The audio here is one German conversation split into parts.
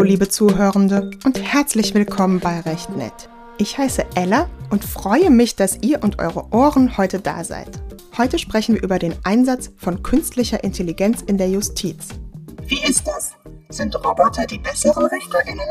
Hallo, liebe Zuhörende und herzlich willkommen bei Recht Nett. Ich heiße Ella und freue mich, dass ihr und eure Ohren heute da seid. Heute sprechen wir über den Einsatz von künstlicher Intelligenz in der Justiz. Wie ist das? Sind Roboter die besseren RichterInnen?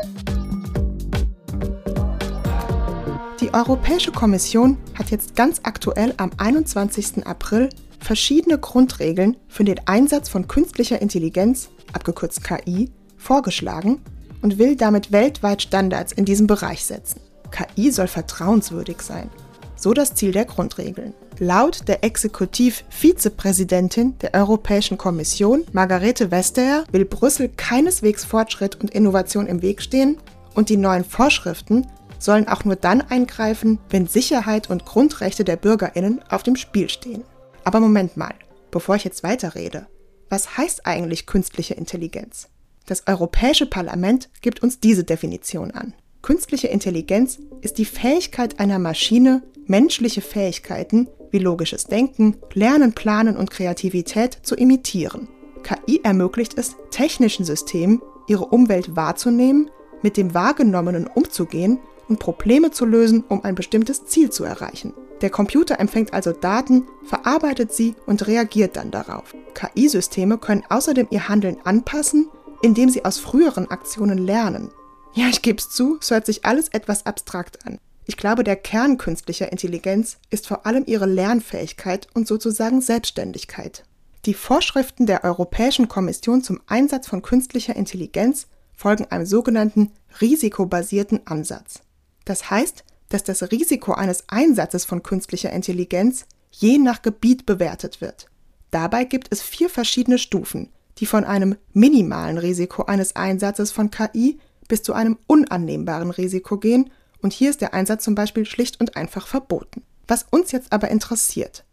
Die Europäische Kommission hat jetzt ganz aktuell am 21. April verschiedene Grundregeln für den Einsatz von künstlicher Intelligenz, abgekürzt KI, vorgeschlagen und will damit weltweit Standards in diesem Bereich setzen. KI soll vertrauenswürdig sein. So das Ziel der Grundregeln. Laut der Exekutiv-Vizepräsidentin der Europäischen Kommission, Margarete Vestager, will Brüssel keineswegs Fortschritt und Innovation im Weg stehen und die neuen Vorschriften sollen auch nur dann eingreifen, wenn Sicherheit und Grundrechte der Bürgerinnen auf dem Spiel stehen. Aber Moment mal, bevor ich jetzt weiterrede, was heißt eigentlich künstliche Intelligenz? Das Europäische Parlament gibt uns diese Definition an. Künstliche Intelligenz ist die Fähigkeit einer Maschine, menschliche Fähigkeiten wie logisches Denken, Lernen, Planen und Kreativität zu imitieren. KI ermöglicht es technischen Systemen, ihre Umwelt wahrzunehmen, mit dem Wahrgenommenen umzugehen und Probleme zu lösen, um ein bestimmtes Ziel zu erreichen. Der Computer empfängt also Daten, verarbeitet sie und reagiert dann darauf. KI-Systeme können außerdem ihr Handeln anpassen, indem sie aus früheren Aktionen lernen. Ja, ich gebe es zu, es hört sich alles etwas abstrakt an. Ich glaube, der Kern künstlicher Intelligenz ist vor allem ihre Lernfähigkeit und sozusagen Selbstständigkeit. Die Vorschriften der Europäischen Kommission zum Einsatz von künstlicher Intelligenz folgen einem sogenannten risikobasierten Ansatz. Das heißt, dass das Risiko eines Einsatzes von künstlicher Intelligenz je nach Gebiet bewertet wird. Dabei gibt es vier verschiedene Stufen, die von einem minimalen Risiko eines Einsatzes von KI bis zu einem unannehmbaren Risiko gehen, und hier ist der Einsatz zum Beispiel schlicht und einfach verboten. Was uns jetzt aber interessiert.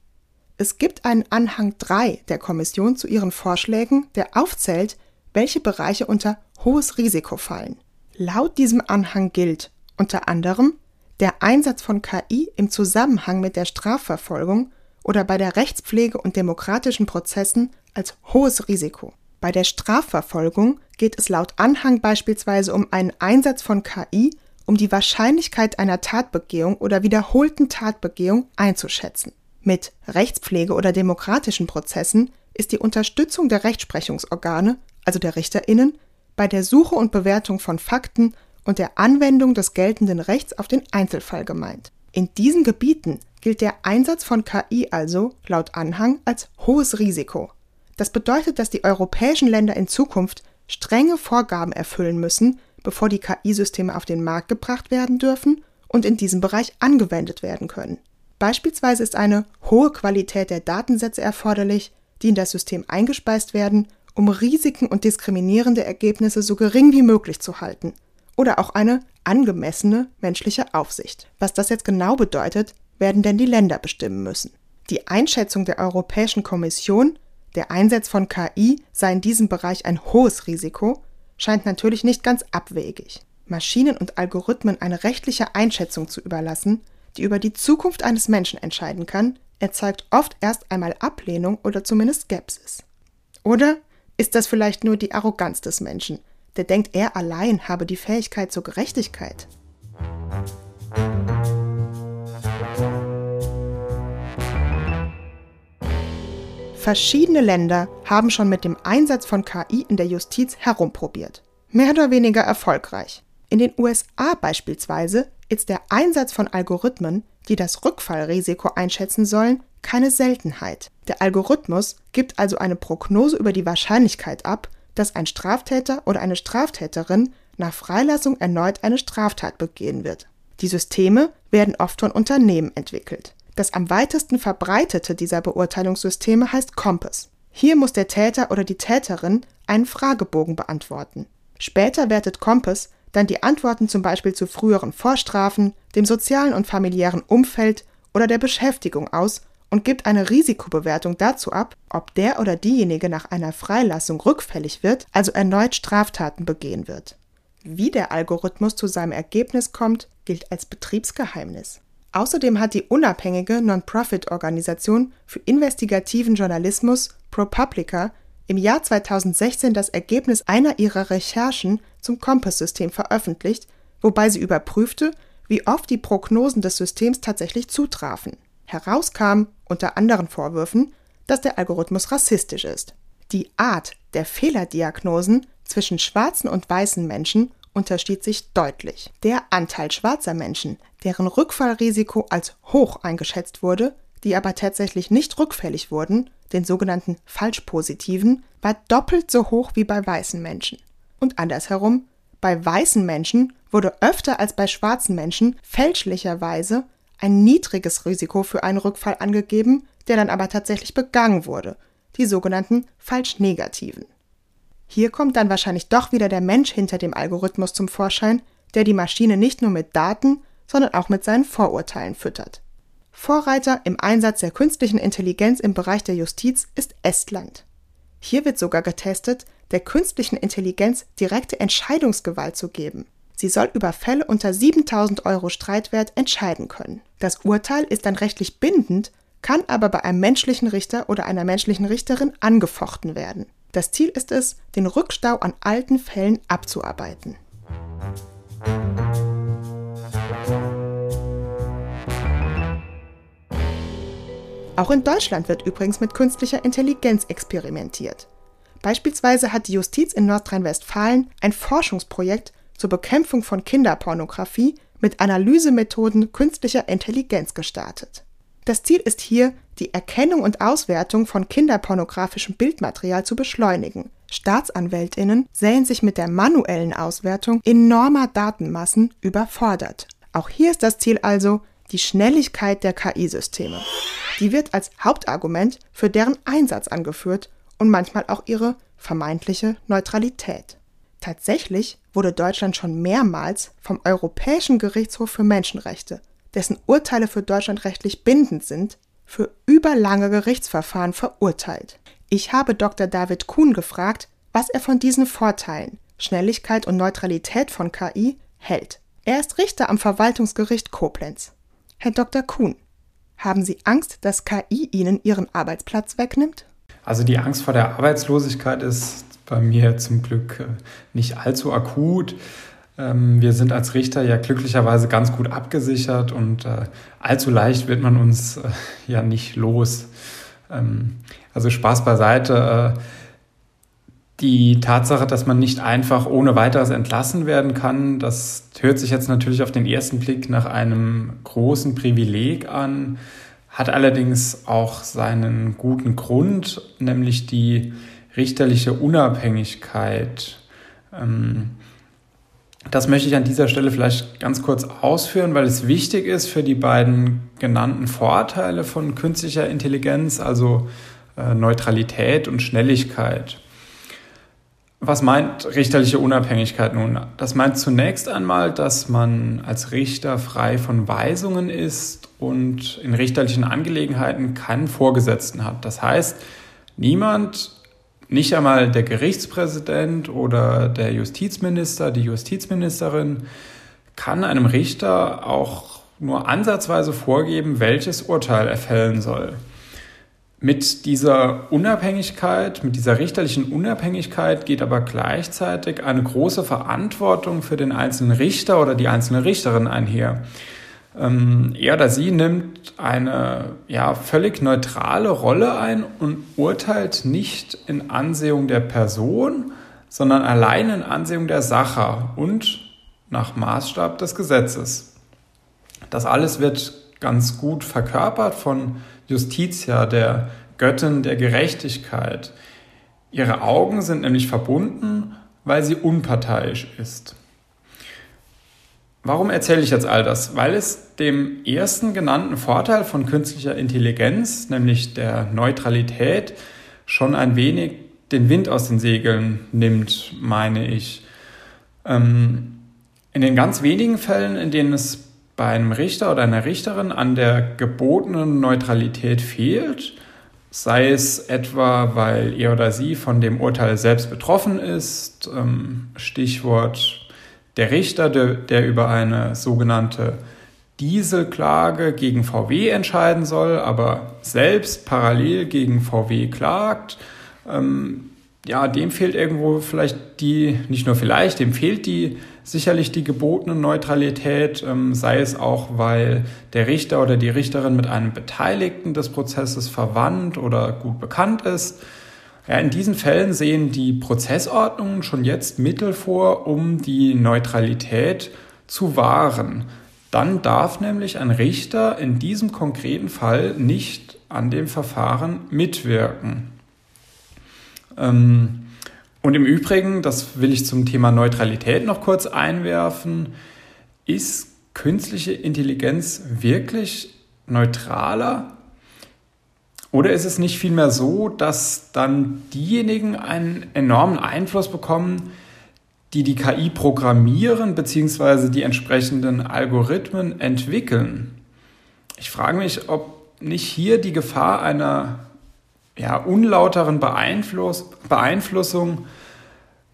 Es gibt einen Anhang 3 der Kommission zu ihren Vorschlägen, der aufzählt, welche Bereiche unter hohes Risiko fallen. Laut diesem Anhang gilt unter anderem der Einsatz von KI im Zusammenhang mit der Strafverfolgung oder bei der Rechtspflege und demokratischen Prozessen als hohes Risiko. Bei der Strafverfolgung geht es laut Anhang beispielsweise um einen Einsatz von KI, um die Wahrscheinlichkeit einer Tatbegehung oder wiederholten Tatbegehung einzuschätzen. Mit Rechtspflege oder demokratischen Prozessen ist die Unterstützung der Rechtsprechungsorgane, also der Richterinnen, bei der Suche und Bewertung von Fakten und der Anwendung des geltenden Rechts auf den Einzelfall gemeint. In diesen Gebieten gilt der Einsatz von KI also laut Anhang als hohes Risiko. Das bedeutet, dass die europäischen Länder in Zukunft strenge Vorgaben erfüllen müssen, bevor die KI-Systeme auf den Markt gebracht werden dürfen und in diesem Bereich angewendet werden können. Beispielsweise ist eine hohe Qualität der Datensätze erforderlich, die in das System eingespeist werden, um Risiken und diskriminierende Ergebnisse so gering wie möglich zu halten – oder auch eine angemessene menschliche Aufsicht. Was das jetzt genau bedeutet, werden denn die Länder bestimmen müssen. Die Einschätzung der Europäischen Kommission, der Einsatz von KI sei in diesem Bereich ein hohes Risiko, scheint natürlich nicht ganz abwegig. Maschinen und Algorithmen eine rechtliche Einschätzung zu überlassen, die über die Zukunft eines Menschen entscheiden kann, erzeugt oft erst einmal Ablehnung oder zumindest Skepsis. Oder ist das vielleicht nur die Arroganz des Menschen, der denkt, er allein habe die Fähigkeit zur Gerechtigkeit. Verschiedene Länder haben schon mit dem Einsatz von KI in der Justiz herumprobiert. Mehr oder weniger erfolgreich. In den USA beispielsweise ist der Einsatz von Algorithmen, die das Rückfallrisiko einschätzen sollen, keine Seltenheit. Der Algorithmus gibt also eine Prognose über die Wahrscheinlichkeit ab, dass ein Straftäter oder eine Straftäterin nach Freilassung erneut eine Straftat begehen wird. Die Systeme werden oft von Unternehmen entwickelt. Das am weitesten verbreitete dieser Beurteilungssysteme heißt Compass. Hier muss der Täter oder die Täterin einen Fragebogen beantworten. Später wertet Compass dann die Antworten zum Beispiel zu früheren Vorstrafen, dem sozialen und familiären Umfeld oder der Beschäftigung aus und gibt eine Risikobewertung dazu ab, ob der oder diejenige nach einer Freilassung rückfällig wird, also erneut Straftaten begehen wird. Wie der Algorithmus zu seinem Ergebnis kommt, gilt als Betriebsgeheimnis. Außerdem hat die unabhängige Non-Profit-Organisation für investigativen Journalismus ProPublica im Jahr 2016 das Ergebnis einer ihrer Recherchen zum Kompass-System veröffentlicht, wobei sie überprüfte, wie oft die Prognosen des Systems tatsächlich zutrafen. Herauskam, unter anderen Vorwürfen, dass der Algorithmus rassistisch ist. Die Art der Fehlerdiagnosen zwischen schwarzen und weißen Menschen unterschied sich deutlich. Der Anteil schwarzer Menschen, deren Rückfallrisiko als hoch eingeschätzt wurde, die aber tatsächlich nicht rückfällig wurden, den sogenannten Falschpositiven, war doppelt so hoch wie bei weißen Menschen. Und andersherum, bei weißen Menschen wurde öfter als bei schwarzen Menschen fälschlicherweise ein niedriges Risiko für einen Rückfall angegeben, der dann aber tatsächlich begangen wurde, die sogenannten Falschnegativen. Hier kommt dann wahrscheinlich doch wieder der Mensch hinter dem Algorithmus zum Vorschein, der die Maschine nicht nur mit Daten, sondern auch mit seinen Vorurteilen füttert. Vorreiter im Einsatz der künstlichen Intelligenz im Bereich der Justiz ist Estland. Hier wird sogar getestet, der künstlichen Intelligenz direkte Entscheidungsgewalt zu geben. Sie soll über Fälle unter 7000 Euro Streitwert entscheiden können. Das Urteil ist dann rechtlich bindend, kann aber bei einem menschlichen Richter oder einer menschlichen Richterin angefochten werden. Das Ziel ist es, den Rückstau an alten Fällen abzuarbeiten. Auch in Deutschland wird übrigens mit künstlicher Intelligenz experimentiert. Beispielsweise hat die Justiz in Nordrhein-Westfalen ein Forschungsprojekt zur Bekämpfung von Kinderpornografie mit Analysemethoden künstlicher Intelligenz gestartet. Das Ziel ist hier, die Erkennung und Auswertung von kinderpornografischem Bildmaterial zu beschleunigen. Staatsanwältinnen sähen sich mit der manuellen Auswertung enormer Datenmassen überfordert. Auch hier ist das Ziel also die Schnelligkeit der KI-Systeme. Die wird als Hauptargument für deren Einsatz angeführt und manchmal auch ihre vermeintliche Neutralität. Tatsächlich wurde Deutschland schon mehrmals vom Europäischen Gerichtshof für Menschenrechte dessen Urteile für Deutschland rechtlich bindend sind, für überlange Gerichtsverfahren verurteilt. Ich habe Dr. David Kuhn gefragt, was er von diesen Vorteilen, Schnelligkeit und Neutralität von KI, hält. Er ist Richter am Verwaltungsgericht Koblenz. Herr Dr. Kuhn, haben Sie Angst, dass KI Ihnen Ihren Arbeitsplatz wegnimmt? Also die Angst vor der Arbeitslosigkeit ist bei mir zum Glück äh, nicht allzu akut. Ähm, wir sind als Richter ja glücklicherweise ganz gut abgesichert und äh, allzu leicht wird man uns äh, ja nicht los. Ähm, also Spaß beiseite. Äh, die Tatsache, dass man nicht einfach ohne weiteres entlassen werden kann, das hört sich jetzt natürlich auf den ersten Blick nach einem großen Privileg an, hat allerdings auch seinen guten Grund, nämlich die richterliche Unabhängigkeit. Das möchte ich an dieser Stelle vielleicht ganz kurz ausführen, weil es wichtig ist für die beiden genannten Vorteile von künstlicher Intelligenz, also äh, Neutralität und Schnelligkeit. Was meint richterliche Unabhängigkeit nun? Das meint zunächst einmal, dass man als Richter frei von Weisungen ist und in richterlichen Angelegenheiten keinen Vorgesetzten hat. Das heißt, niemand nicht einmal der Gerichtspräsident oder der Justizminister, die Justizministerin kann einem Richter auch nur ansatzweise vorgeben, welches Urteil er fällen soll. Mit dieser Unabhängigkeit, mit dieser richterlichen Unabhängigkeit geht aber gleichzeitig eine große Verantwortung für den einzelnen Richter oder die einzelne Richterin einher. Ähm, er oder sie nimmt eine ja, völlig neutrale Rolle ein und urteilt nicht in Ansehung der Person, sondern allein in Ansehung der Sache und nach Maßstab des Gesetzes. Das alles wird ganz gut verkörpert von Justitia, der Göttin der Gerechtigkeit. Ihre Augen sind nämlich verbunden, weil sie unparteiisch ist. Warum erzähle ich jetzt all das? Weil es dem ersten genannten Vorteil von künstlicher Intelligenz, nämlich der Neutralität, schon ein wenig den Wind aus den Segeln nimmt, meine ich. Ähm, in den ganz wenigen Fällen, in denen es bei einem Richter oder einer Richterin an der gebotenen Neutralität fehlt, sei es etwa, weil er oder sie von dem Urteil selbst betroffen ist, ähm, Stichwort der Richter, der, der über eine sogenannte Dieselklage gegen VW entscheiden soll, aber selbst parallel gegen VW klagt, ähm, ja, dem fehlt irgendwo vielleicht die, nicht nur vielleicht, dem fehlt die sicherlich die gebotene Neutralität, ähm, sei es auch, weil der Richter oder die Richterin mit einem Beteiligten des Prozesses verwandt oder gut bekannt ist. Ja, in diesen Fällen sehen die Prozessordnungen schon jetzt Mittel vor, um die Neutralität zu wahren. Dann darf nämlich ein Richter in diesem konkreten Fall nicht an dem Verfahren mitwirken. Ähm, und im Übrigen, das will ich zum Thema Neutralität noch kurz einwerfen, ist künstliche Intelligenz wirklich neutraler? Oder ist es nicht vielmehr so, dass dann diejenigen einen enormen Einfluss bekommen, die die KI programmieren bzw. die entsprechenden Algorithmen entwickeln? Ich frage mich, ob nicht hier die Gefahr einer ja, unlauteren Beeinfluss, Beeinflussung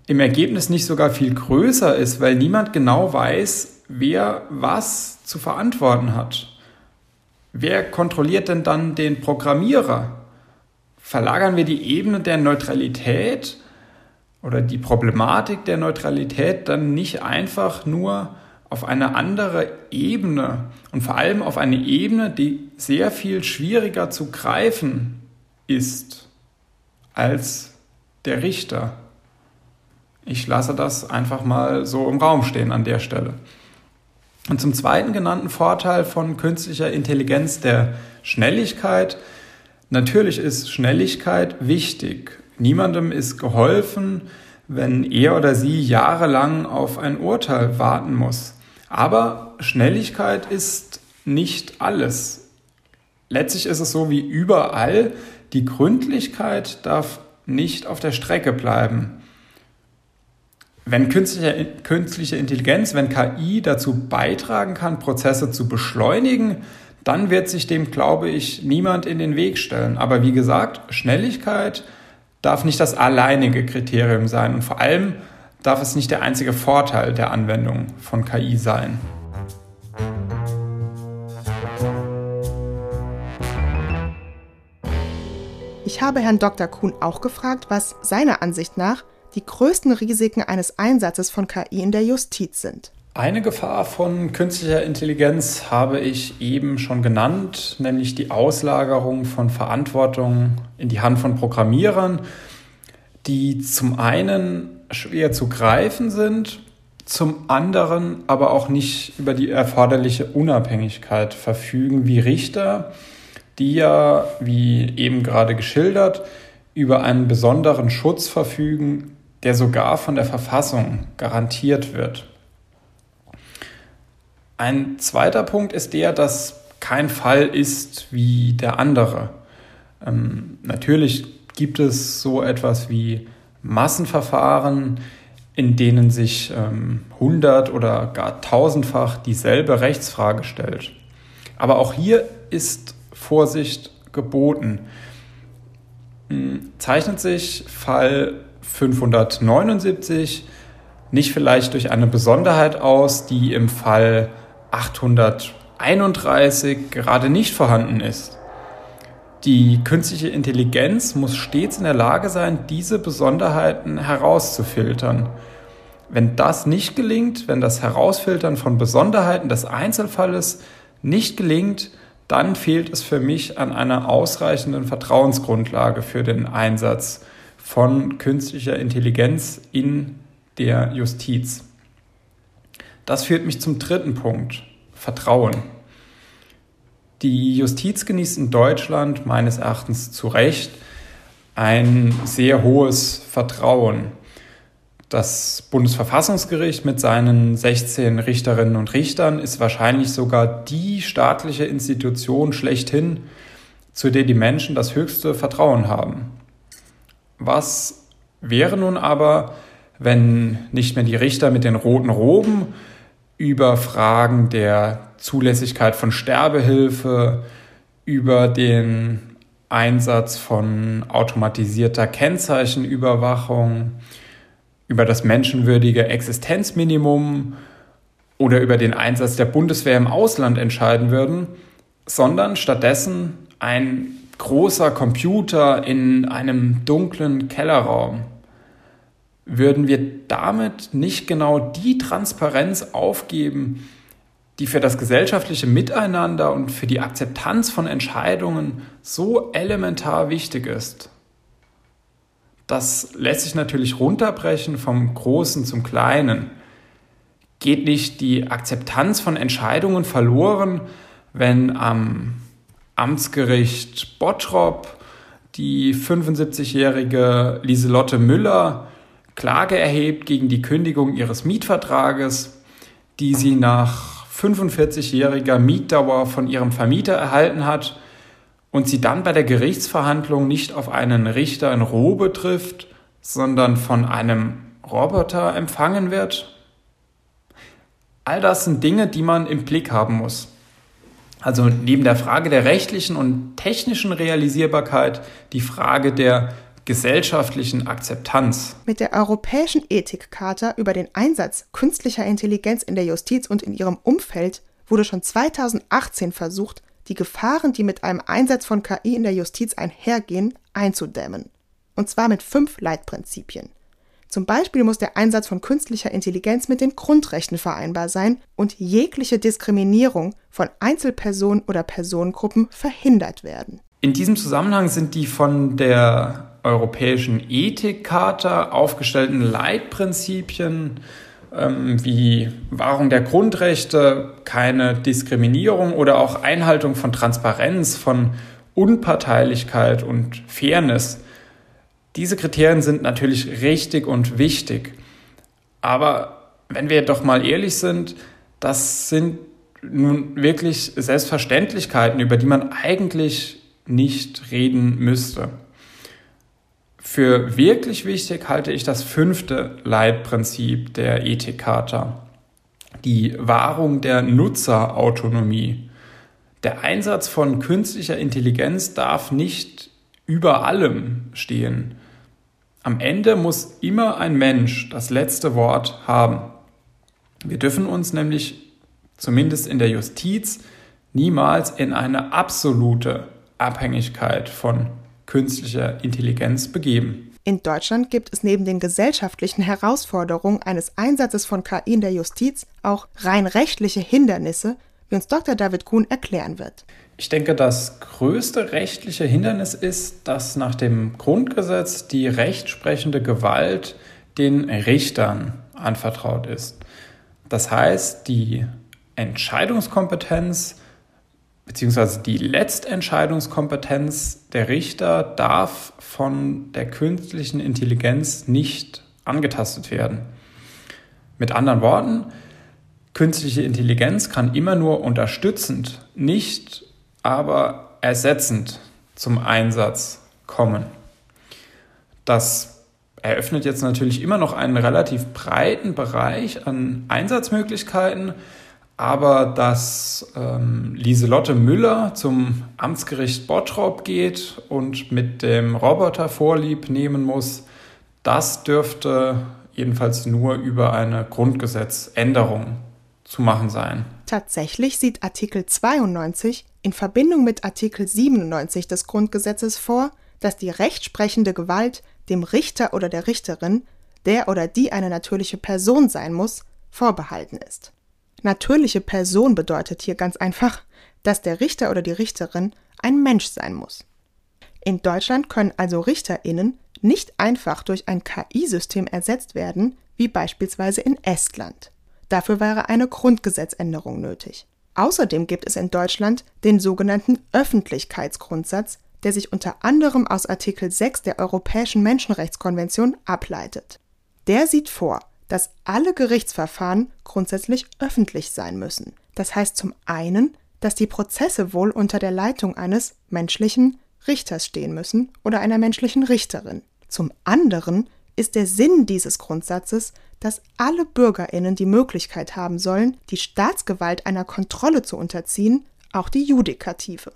im Ergebnis nicht sogar viel größer ist, weil niemand genau weiß, wer was zu verantworten hat. Wer kontrolliert denn dann den Programmierer? Verlagern wir die Ebene der Neutralität oder die Problematik der Neutralität dann nicht einfach nur auf eine andere Ebene und vor allem auf eine Ebene, die sehr viel schwieriger zu greifen ist als der Richter. Ich lasse das einfach mal so im Raum stehen an der Stelle. Und zum zweiten genannten Vorteil von künstlicher Intelligenz, der Schnelligkeit. Natürlich ist Schnelligkeit wichtig. Niemandem ist geholfen, wenn er oder sie jahrelang auf ein Urteil warten muss. Aber Schnelligkeit ist nicht alles. Letztlich ist es so wie überall, die Gründlichkeit darf nicht auf der Strecke bleiben. Wenn künstliche, künstliche Intelligenz, wenn KI dazu beitragen kann, Prozesse zu beschleunigen, dann wird sich dem, glaube ich, niemand in den Weg stellen. Aber wie gesagt, Schnelligkeit darf nicht das alleinige Kriterium sein und vor allem darf es nicht der einzige Vorteil der Anwendung von KI sein. Ich habe Herrn Dr. Kuhn auch gefragt, was seiner Ansicht nach die größten Risiken eines Einsatzes von KI in der Justiz sind. Eine Gefahr von künstlicher Intelligenz habe ich eben schon genannt, nämlich die Auslagerung von Verantwortung in die Hand von Programmierern, die zum einen schwer zu greifen sind, zum anderen aber auch nicht über die erforderliche Unabhängigkeit verfügen wie Richter, die ja, wie eben gerade geschildert, über einen besonderen Schutz verfügen, der sogar von der Verfassung garantiert wird. Ein zweiter Punkt ist der, dass kein Fall ist wie der andere. Ähm, natürlich gibt es so etwas wie Massenverfahren, in denen sich ähm, hundert- oder gar tausendfach dieselbe Rechtsfrage stellt. Aber auch hier ist Vorsicht geboten. Hm, zeichnet sich Fall 579 nicht vielleicht durch eine Besonderheit aus, die im Fall 831 gerade nicht vorhanden ist. Die künstliche Intelligenz muss stets in der Lage sein, diese Besonderheiten herauszufiltern. Wenn das nicht gelingt, wenn das Herausfiltern von Besonderheiten des Einzelfalles nicht gelingt, dann fehlt es für mich an einer ausreichenden Vertrauensgrundlage für den Einsatz von künstlicher Intelligenz in der Justiz. Das führt mich zum dritten Punkt, Vertrauen. Die Justiz genießt in Deutschland meines Erachtens zu Recht ein sehr hohes Vertrauen. Das Bundesverfassungsgericht mit seinen 16 Richterinnen und Richtern ist wahrscheinlich sogar die staatliche Institution schlechthin, zu der die Menschen das höchste Vertrauen haben. Was wäre nun aber, wenn nicht mehr die Richter mit den roten Roben über Fragen der Zulässigkeit von Sterbehilfe, über den Einsatz von automatisierter Kennzeichenüberwachung, über das menschenwürdige Existenzminimum oder über den Einsatz der Bundeswehr im Ausland entscheiden würden, sondern stattdessen ein großer Computer in einem dunklen Kellerraum. würden wir damit nicht genau die Transparenz aufgeben, die für das gesellschaftliche Miteinander und für die Akzeptanz von Entscheidungen so elementar wichtig ist. Das lässt sich natürlich runterbrechen vom Großen zum Kleinen. Geht nicht die Akzeptanz von Entscheidungen verloren, wenn am Amtsgericht Bottrop die 75-jährige Lieselotte Müller Klage erhebt gegen die Kündigung ihres Mietvertrages, die sie nach 45-jähriger Mietdauer von ihrem Vermieter erhalten hat und sie dann bei der Gerichtsverhandlung nicht auf einen Richter in Robe trifft, sondern von einem Roboter empfangen wird? All das sind Dinge, die man im Blick haben muss. Also neben der Frage der rechtlichen und technischen Realisierbarkeit die Frage der gesellschaftlichen Akzeptanz. Mit der Europäischen Ethikcharta über den Einsatz künstlicher Intelligenz in der Justiz und in ihrem Umfeld wurde schon 2018 versucht, die Gefahren, die mit einem Einsatz von KI in der Justiz einhergehen, einzudämmen. Und zwar mit fünf Leitprinzipien. Zum Beispiel muss der Einsatz von künstlicher Intelligenz mit den Grundrechten vereinbar sein und jegliche Diskriminierung von Einzelpersonen oder Personengruppen verhindert werden. In diesem Zusammenhang sind die von der Europäischen Ethikcharta aufgestellten Leitprinzipien ähm, wie Wahrung der Grundrechte, keine Diskriminierung oder auch Einhaltung von Transparenz, von Unparteilichkeit und Fairness. Diese Kriterien sind natürlich richtig und wichtig. Aber wenn wir doch mal ehrlich sind, das sind nun wirklich Selbstverständlichkeiten, über die man eigentlich nicht reden müsste. Für wirklich wichtig halte ich das fünfte Leitprinzip der Ethikcharta, die Wahrung der Nutzerautonomie. Der Einsatz von künstlicher Intelligenz darf nicht über allem stehen. Am Ende muss immer ein Mensch das letzte Wort haben. Wir dürfen uns nämlich, zumindest in der Justiz, niemals in eine absolute Abhängigkeit von künstlicher Intelligenz begeben. In Deutschland gibt es neben den gesellschaftlichen Herausforderungen eines Einsatzes von KI in der Justiz auch rein rechtliche Hindernisse, wie uns Dr. David Kuhn erklären wird. Ich denke, das größte rechtliche Hindernis ist, dass nach dem Grundgesetz die rechtsprechende Gewalt den Richtern anvertraut ist. Das heißt, die Entscheidungskompetenz beziehungsweise die Letztentscheidungskompetenz der Richter darf von der künstlichen Intelligenz nicht angetastet werden. Mit anderen Worten, künstliche Intelligenz kann immer nur unterstützend, nicht aber ersetzend zum Einsatz kommen. Das eröffnet jetzt natürlich immer noch einen relativ breiten Bereich an Einsatzmöglichkeiten, aber dass ähm, Lieselotte Müller zum Amtsgericht Bottrop geht und mit dem Roboter Vorlieb nehmen muss, das dürfte jedenfalls nur über eine Grundgesetzänderung zu machen sein. Tatsächlich sieht Artikel 92 in Verbindung mit Artikel 97 des Grundgesetzes vor, dass die rechtsprechende Gewalt dem Richter oder der Richterin, der oder die eine natürliche Person sein muss, vorbehalten ist. Natürliche Person bedeutet hier ganz einfach, dass der Richter oder die Richterin ein Mensch sein muss. In Deutschland können also Richterinnen nicht einfach durch ein KI-System ersetzt werden, wie beispielsweise in Estland. Dafür wäre eine Grundgesetzänderung nötig. Außerdem gibt es in Deutschland den sogenannten Öffentlichkeitsgrundsatz, der sich unter anderem aus Artikel 6 der Europäischen Menschenrechtskonvention ableitet. Der sieht vor, dass alle Gerichtsverfahren grundsätzlich öffentlich sein müssen. Das heißt zum einen, dass die Prozesse wohl unter der Leitung eines menschlichen Richters stehen müssen oder einer menschlichen Richterin. Zum anderen ist der Sinn dieses Grundsatzes, dass alle Bürgerinnen die Möglichkeit haben sollen, die Staatsgewalt einer Kontrolle zu unterziehen, auch die Judikative.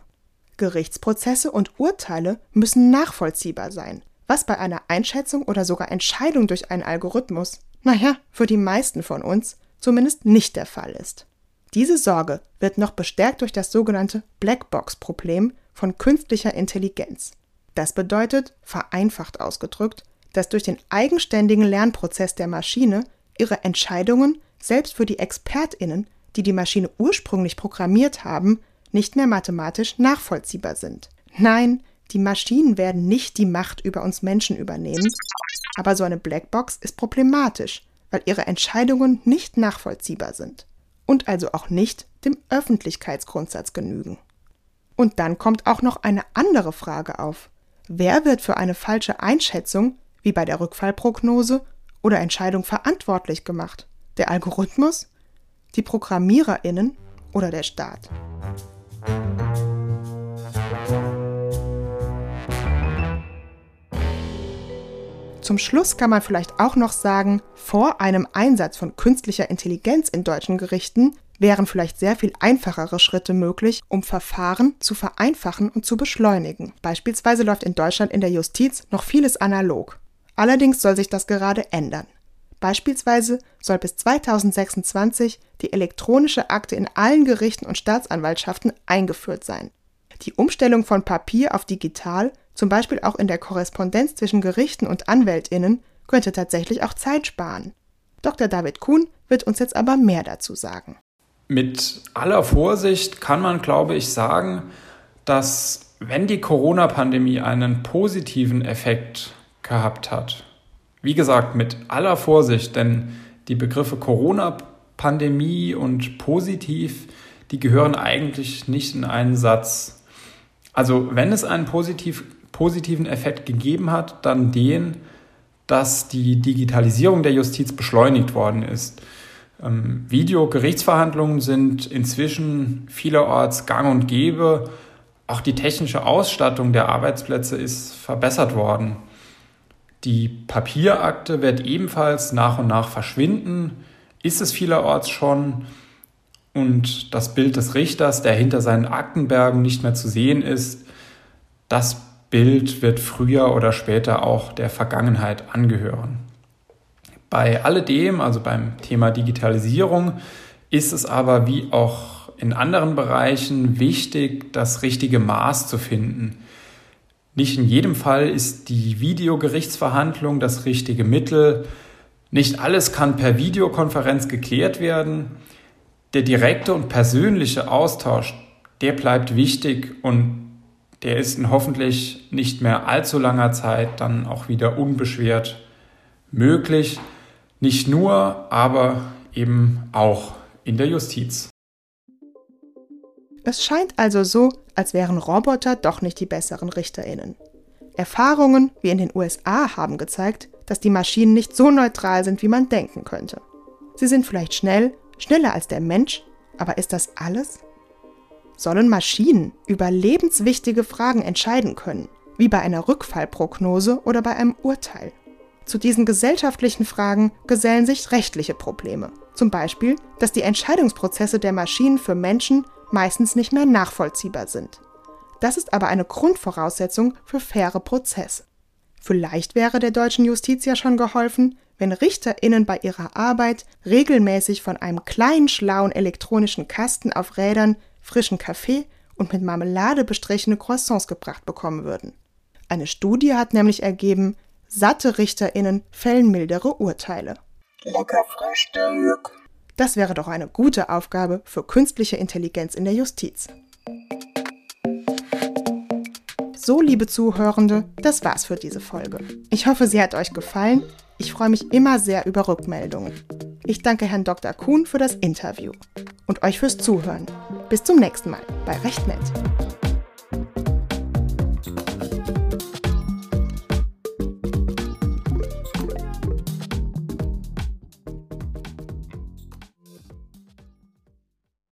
Gerichtsprozesse und Urteile müssen nachvollziehbar sein, was bei einer Einschätzung oder sogar Entscheidung durch einen Algorithmus naja, für die meisten von uns zumindest nicht der Fall ist. Diese Sorge wird noch bestärkt durch das sogenannte Blackbox-Problem von künstlicher Intelligenz. Das bedeutet, vereinfacht ausgedrückt, dass durch den eigenständigen Lernprozess der Maschine ihre Entscheidungen selbst für die Expertinnen, die die Maschine ursprünglich programmiert haben, nicht mehr mathematisch nachvollziehbar sind. Nein, die Maschinen werden nicht die Macht über uns Menschen übernehmen, aber so eine Blackbox ist problematisch, weil ihre Entscheidungen nicht nachvollziehbar sind und also auch nicht dem Öffentlichkeitsgrundsatz genügen. Und dann kommt auch noch eine andere Frage auf. Wer wird für eine falsche Einschätzung, wie bei der Rückfallprognose oder Entscheidung verantwortlich gemacht? Der Algorithmus, die Programmiererinnen oder der Staat? Zum Schluss kann man vielleicht auch noch sagen, vor einem Einsatz von künstlicher Intelligenz in deutschen Gerichten wären vielleicht sehr viel einfachere Schritte möglich, um Verfahren zu vereinfachen und zu beschleunigen. Beispielsweise läuft in Deutschland in der Justiz noch vieles analog. Allerdings soll sich das gerade ändern. Beispielsweise soll bis 2026 die elektronische Akte in allen Gerichten und Staatsanwaltschaften eingeführt sein. Die Umstellung von Papier auf digital zum Beispiel auch in der Korrespondenz zwischen Gerichten und Anwältinnen, könnte tatsächlich auch Zeit sparen. Dr. David Kuhn wird uns jetzt aber mehr dazu sagen. Mit aller Vorsicht kann man, glaube ich, sagen, dass wenn die Corona-Pandemie einen positiven Effekt gehabt hat, wie gesagt, mit aller Vorsicht, denn die Begriffe Corona-Pandemie und positiv, die gehören eigentlich nicht in einen Satz. Also wenn es einen positiv, positiven Effekt gegeben hat, dann den, dass die Digitalisierung der Justiz beschleunigt worden ist. Ähm, Videogerichtsverhandlungen sind inzwischen vielerorts gang und gäbe. Auch die technische Ausstattung der Arbeitsplätze ist verbessert worden. Die Papierakte wird ebenfalls nach und nach verschwinden, ist es vielerorts schon. Und das Bild des Richters, der hinter seinen Aktenbergen nicht mehr zu sehen ist, das Bild wird früher oder später auch der Vergangenheit angehören. Bei alledem, also beim Thema Digitalisierung, ist es aber wie auch in anderen Bereichen wichtig, das richtige Maß zu finden. Nicht in jedem Fall ist die Videogerichtsverhandlung das richtige Mittel. Nicht alles kann per Videokonferenz geklärt werden. Der direkte und persönliche Austausch, der bleibt wichtig und der ist in hoffentlich nicht mehr allzu langer Zeit dann auch wieder unbeschwert möglich. Nicht nur, aber eben auch in der Justiz. Es scheint also so, als wären Roboter doch nicht die besseren Richterinnen. Erfahrungen wie in den USA haben gezeigt, dass die Maschinen nicht so neutral sind, wie man denken könnte. Sie sind vielleicht schnell, schneller als der Mensch, aber ist das alles? Sollen Maschinen über lebenswichtige Fragen entscheiden können, wie bei einer Rückfallprognose oder bei einem Urteil? Zu diesen gesellschaftlichen Fragen gesellen sich rechtliche Probleme. Zum Beispiel, dass die Entscheidungsprozesse der Maschinen für Menschen meistens nicht mehr nachvollziehbar sind. Das ist aber eine Grundvoraussetzung für faire Prozesse. Vielleicht wäre der deutschen Justiz ja schon geholfen, wenn RichterInnen bei ihrer Arbeit regelmäßig von einem kleinen schlauen elektronischen Kasten auf Rädern frischen Kaffee und mit Marmelade bestrichene Croissants gebracht bekommen würden. Eine Studie hat nämlich ergeben, satte RichterInnen fällen mildere Urteile. Lecker Frühstück. Das wäre doch eine gute Aufgabe für künstliche Intelligenz in der Justiz. So, liebe Zuhörende, das war's für diese Folge. Ich hoffe, sie hat euch gefallen. Ich freue mich immer sehr über Rückmeldungen. Ich danke Herrn Dr. Kuhn für das Interview und euch fürs Zuhören. Bis zum nächsten Mal bei Recht Nett.